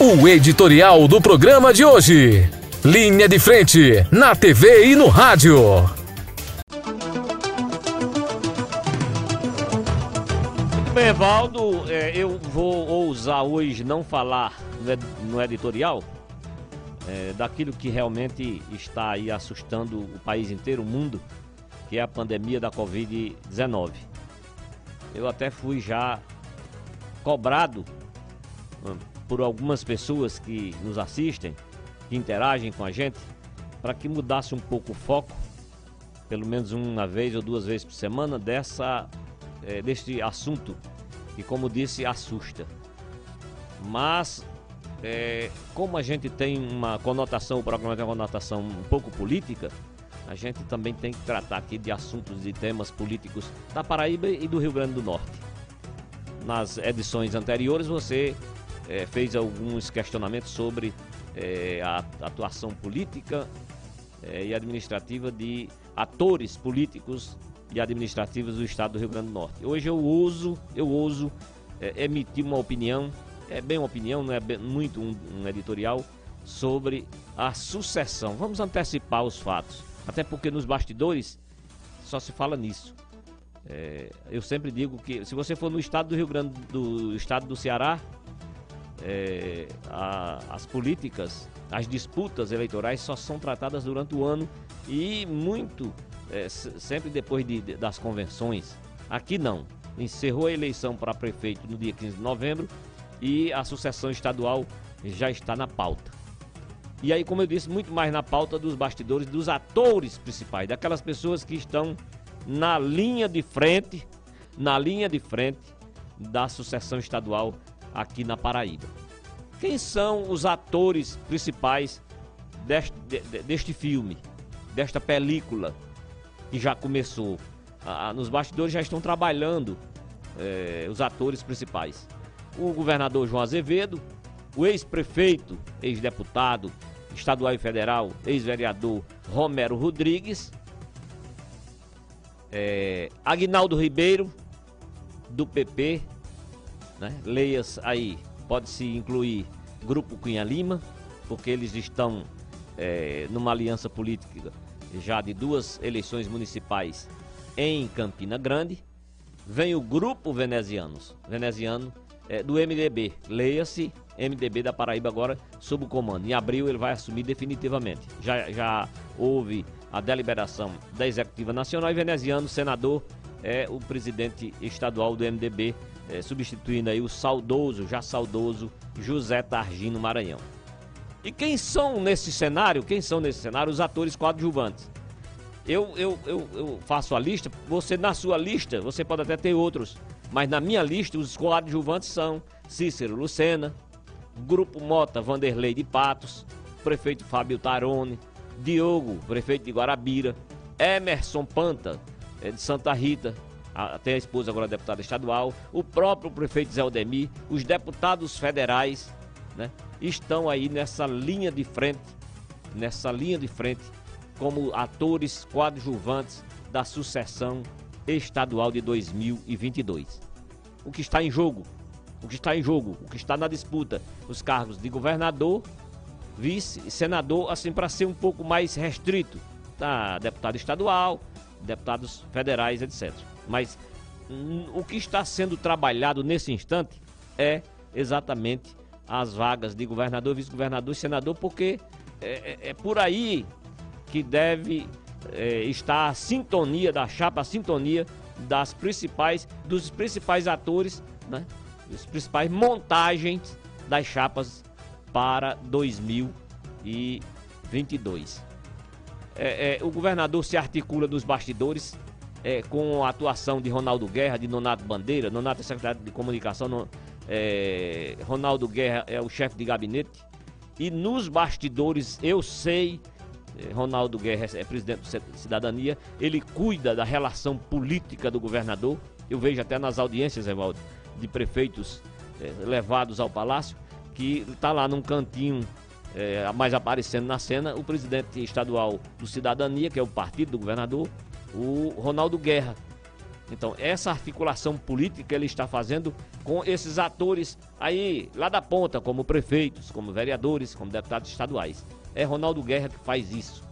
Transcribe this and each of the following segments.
O editorial do programa de hoje. Linha de frente, na TV e no rádio. bem, Evaldo, é, eu vou ousar hoje não falar no editorial é, daquilo que realmente está aí assustando o país inteiro, o mundo, que é a pandemia da Covid-19. Eu até fui já cobrado hum, por algumas pessoas que nos assistem, que interagem com a gente, para que mudasse um pouco o foco, pelo menos uma vez ou duas vezes por semana, dessa, é, deste assunto que, como disse, assusta. Mas, é, como a gente tem uma conotação, o programa tem uma conotação um pouco política, a gente também tem que tratar aqui de assuntos e temas políticos da Paraíba e do Rio Grande do Norte. Nas edições anteriores, você é, fez alguns questionamentos sobre é, a atuação política é, e administrativa de atores políticos e administrativos do estado do Rio Grande do Norte. Hoje eu ouso, eu ouso é, emitir uma opinião, é bem uma opinião, não é bem, muito um, um editorial, sobre a sucessão. Vamos antecipar os fatos, até porque nos bastidores só se fala nisso. É, eu sempre digo que se você for no estado do Rio Grande do estado do Ceará, é, a, as políticas, as disputas eleitorais só são tratadas durante o ano e muito é, sempre depois de, de, das convenções. Aqui não. Encerrou a eleição para prefeito no dia 15 de novembro e a sucessão estadual já está na pauta. E aí, como eu disse, muito mais na pauta dos bastidores, dos atores principais, daquelas pessoas que estão na linha de frente, na linha de frente da sucessão estadual aqui na Paraíba. Quem são os atores principais deste, deste filme, desta película que já começou? Ah, nos bastidores já estão trabalhando eh, os atores principais. O governador João Azevedo, o ex-prefeito, ex-deputado estadual e federal, ex-vereador Romero Rodrigues, eh, Agnaldo Ribeiro, do PP, né? Leias aí, pode-se incluir Grupo Cunha Lima, porque eles estão é, numa aliança política já de duas eleições municipais em Campina Grande. Vem o Grupo Venezianos, veneziano é, do MDB, leia-se MDB da Paraíba agora sob o comando. Em abril ele vai assumir definitivamente. Já, já houve a deliberação da Executiva Nacional e veneziano, senador, é o presidente estadual do MDB, é, substituindo aí o saudoso, já saudoso, José Targino Maranhão. E quem são nesse cenário, quem são nesse cenário os atores coadjuvantes? Eu, eu, eu, eu faço a lista, você na sua lista, você pode até ter outros, mas na minha lista os coadjuvantes são Cícero Lucena, Grupo Mota Vanderlei de Patos, prefeito Fábio Tarone, Diogo, prefeito de Guarabira, Emerson Panta, é, de Santa Rita, até a esposa agora deputada estadual, o próprio prefeito Zé Aldemir, os deputados federais, né, estão aí nessa linha de frente, nessa linha de frente, como atores coadjuvantes da sucessão estadual de 2022. O que está em jogo, o que está em jogo, o que está na disputa, os cargos de governador, vice e senador, assim para ser um pouco mais restrito, tá? Deputado estadual, deputados federais, etc. Mas hum, o que está sendo trabalhado nesse instante é exatamente as vagas de governador, vice-governador e senador, porque é, é, é por aí que deve é, estar a sintonia da chapa, a sintonia das principais, dos principais atores, né? Os principais montagens das chapas para 2022. É, é, o governador se articula nos bastidores, é, com a atuação de Ronaldo Guerra, de Nonato Bandeira. Nonato é secretário de comunicação, no, é, Ronaldo Guerra é o chefe de gabinete. E nos bastidores, eu sei, é, Ronaldo Guerra é presidente do Cidadania, ele cuida da relação política do governador. Eu vejo até nas audiências, Evaldo, de prefeitos é, levados ao palácio, que está lá num cantinho é, mais aparecendo na cena o presidente estadual do Cidadania, que é o partido do governador, o Ronaldo Guerra. Então, essa articulação política ele está fazendo com esses atores aí lá da ponta, como prefeitos, como vereadores, como deputados estaduais. É Ronaldo Guerra que faz isso.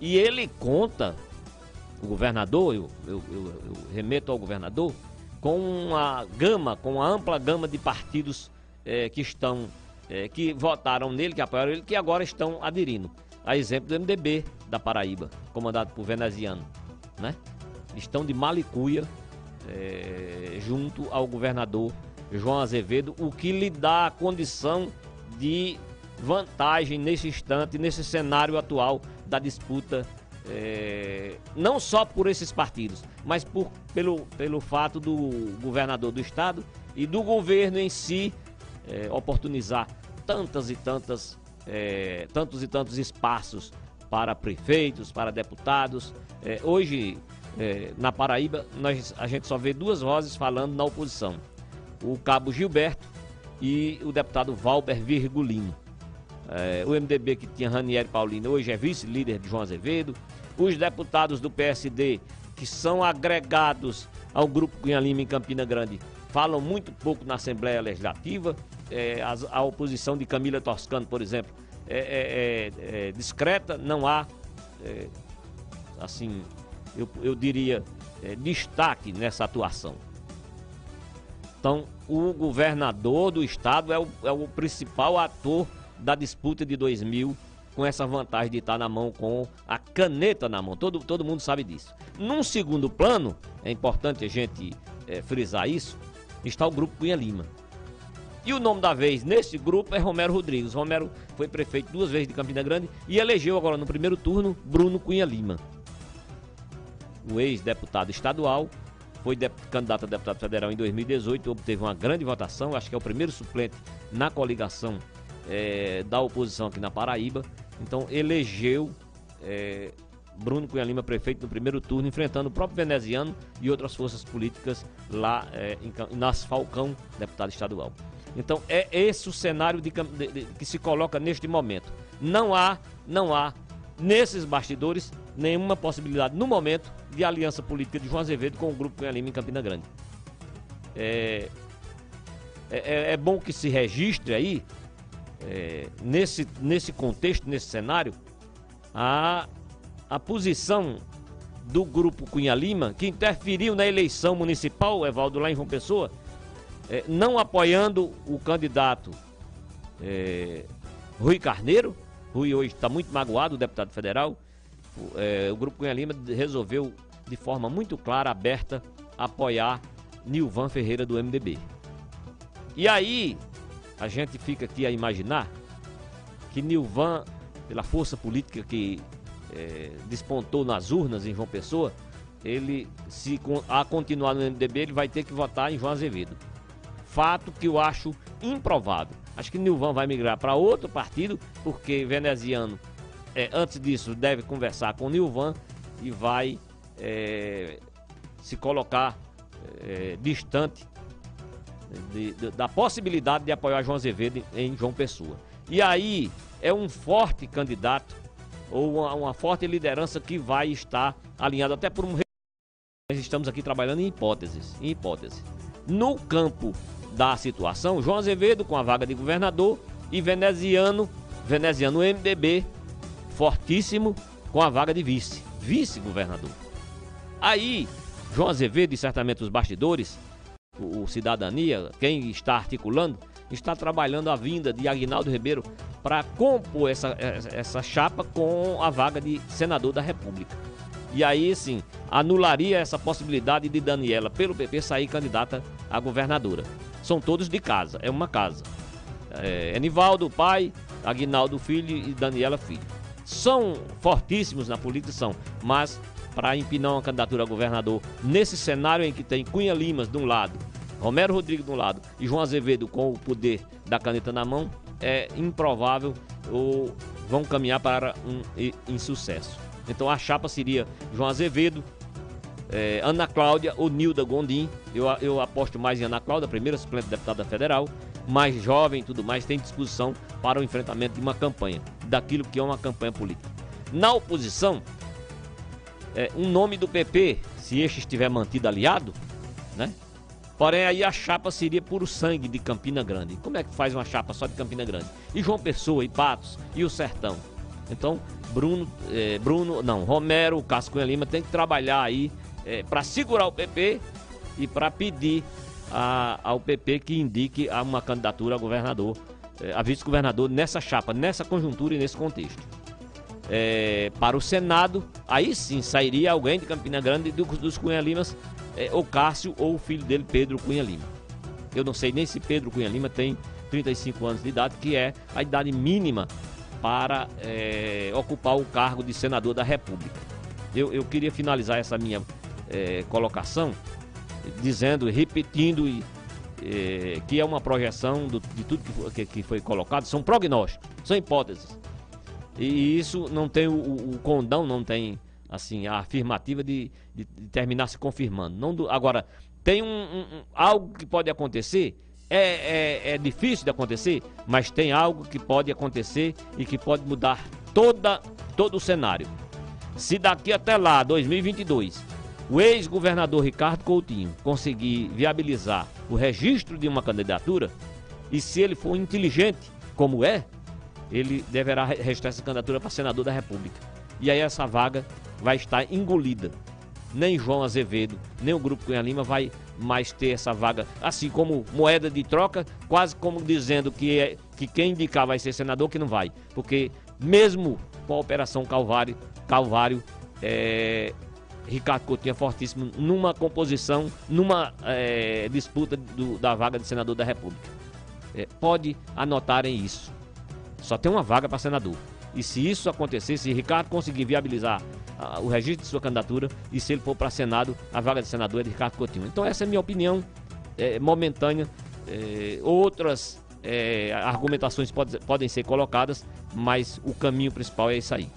E ele conta, o governador, eu, eu, eu, eu remeto ao governador, com uma gama, com uma ampla gama de partidos é, que estão, é, que votaram nele, que apoiaram ele, que agora estão aderindo. A exemplo do MDB da Paraíba, comandado por veneziano, né? estão de malicuia é, junto ao governador João Azevedo, o que lhe dá a condição de vantagem nesse instante, nesse cenário atual da disputa, é, não só por esses partidos, mas por, pelo, pelo fato do governador do estado e do governo em si é, oportunizar tantas e tantas, é, tantos e tantos espaços para prefeitos, para deputados. hoje é, na Paraíba, nós, a gente só vê duas vozes falando na oposição: o cabo Gilberto e o deputado Valber Virgulino. É, o MDB que tinha Ranieri Paulino hoje é vice-líder de João Azevedo. Os deputados do PSD, que são agregados ao Grupo Cunha Lima em Campina Grande, falam muito pouco na Assembleia Legislativa. É, a, a, oposição de Camila Toscano, por exemplo, é, é, é, é discreta, não há assim eu, eu diria, é, destaque nessa atuação. Então, o governador do estado é o, é o principal ator da disputa de 2000 com essa vantagem de estar na mão com a caneta na mão. Todo, todo mundo sabe disso. Num segundo plano, é importante a gente é, frisar isso, está o Grupo Cunha Lima. E o nome da vez nesse grupo é Romero Rodrigues. Romero foi prefeito duas vezes de Campina Grande e elegeu agora no primeiro turno Bruno Cunha Lima o ex-deputado estadual, foi candidato a deputado federal em 2018, obteve uma grande votação, acho que é o primeiro suplente na coligação é, da oposição aqui na Paraíba. Então elegeu é, Bruno Cunha Lima prefeito no primeiro turno, enfrentando o próprio veneziano e outras forças políticas lá é, em, nas Falcão, deputado estadual. Então é esse o cenário de, de, de, que se coloca neste momento. Não há, não há nesses bastidores nenhuma possibilidade no momento de aliança política de João Azevedo com o grupo Cunha Lima em Campina Grande. É, é, é, é bom que se registre aí, é, nesse, nesse contexto, nesse cenário, a, a posição do grupo Cunha Lima, que interferiu na eleição municipal, Evaldo, lá em João Pessoa, é, não apoiando o candidato é, Rui Carneiro. Rui hoje está muito magoado, o deputado federal é, o Grupo Cunha Lima resolveu de forma muito clara, aberta, apoiar Nilvan Ferreira do MDB. E aí, a gente fica aqui a imaginar que Nilvan, pela força política que é, despontou nas urnas em João Pessoa, ele, se a continuar no MDB, ele vai ter que votar em João Azevedo. Fato que eu acho improvável. Acho que Nilvan vai migrar para outro partido, porque veneziano é, antes disso, deve conversar com Nilvan e vai é, se colocar é, distante de, de, da possibilidade de apoiar João Azevedo em, em João Pessoa. E aí é um forte candidato ou uma, uma forte liderança que vai estar alinhado até por um. Nós estamos aqui trabalhando em hipóteses, em hipótese. No campo da situação, João Azevedo com a vaga de governador e veneziano, veneziano MDB fortíssimo com a vaga de vice, vice-governador. Aí, João Azevedo e certamente os bastidores, o, o Cidadania, quem está articulando, está trabalhando a vinda de Aguinaldo Ribeiro para compor essa, essa chapa com a vaga de senador da República. E aí, sim, anularia essa possibilidade de Daniela, pelo PP, sair candidata a governadora. São todos de casa, é uma casa. É, Enivaldo, pai, Aguinaldo, filho e Daniela, filho são fortíssimos na política, são, mas para empinar uma candidatura a governador nesse cenário em que tem Cunha Limas de um lado, Romero Rodrigues de um lado e João Azevedo com o poder da caneta na mão, é improvável ou vão caminhar para um insucesso. Então a chapa seria João Azevedo, é, Ana Cláudia ou Nilda Gondim. Eu, eu aposto mais em Ana Cláudia, primeira suplente deputada federal, mais jovem e tudo mais, tem disposição para o enfrentamento de uma campanha, daquilo que é uma campanha política. Na oposição, é, um nome do PP, se este estiver mantido aliado, né? Porém, aí a chapa seria puro sangue de Campina Grande. Como é que faz uma chapa só de Campina Grande? E João Pessoa, e Patos, e o Sertão. Então, Bruno, eh, Bruno, não, Romero, Cássio Cunha Lima tem que trabalhar aí eh, para segurar o PP e para pedir a, ao PP que indique uma candidatura a governador, eh, a vice-governador nessa chapa, nessa conjuntura e nesse contexto. É, para o Senado, aí sim sairia alguém de Campina Grande do, dos Cunha Limas, é, ou Cássio ou o filho dele, Pedro Cunha Lima. Eu não sei nem se Pedro Cunha Lima tem 35 anos de idade, que é a idade mínima para é, ocupar o cargo de senador da República. Eu, eu queria finalizar essa minha é, colocação dizendo, repetindo e, é, que é uma projeção do, de tudo que, que, foi colocado, são prognósticos, são hipóteses. E isso não tem o, o condão, não tem assim a afirmativa de, de, de terminar se confirmando. Não do, agora, tem um, um, algo que pode acontecer, é, é, é, difícil de acontecer, mas tem algo que pode acontecer e que pode mudar toda, todo o cenário. Se daqui até lá, 2022, o ex-governador Ricardo Coutinho conseguir viabilizar o registro de uma candidatura, e se ele for inteligente, como é, ele deverá registrar essa candidatura para senador da República. E aí essa vaga vai estar engolida. Nem João Azevedo, nem o Grupo Cunha Lima vai mais ter essa vaga, assim como moeda de troca, quase como dizendo que, é, que quem indicar vai ser senador, que não vai. Porque mesmo com a Operação Calvário, Calvário é, Ricardo Coutinho é fortíssimo numa composição, numa é, disputa do, da vaga de senador da República. É, pode anotarem isso. Só tem uma vaga para senador. E se isso acontecer, se Ricardo conseguir viabilizar uh, o registro de sua candidatura e se ele for para Senado, a vaga de senador é de Ricardo Coutinho. Então essa é a minha opinião é, momentânea. É, outras é, argumentações pode, podem ser colocadas, mas o caminho principal é isso aí.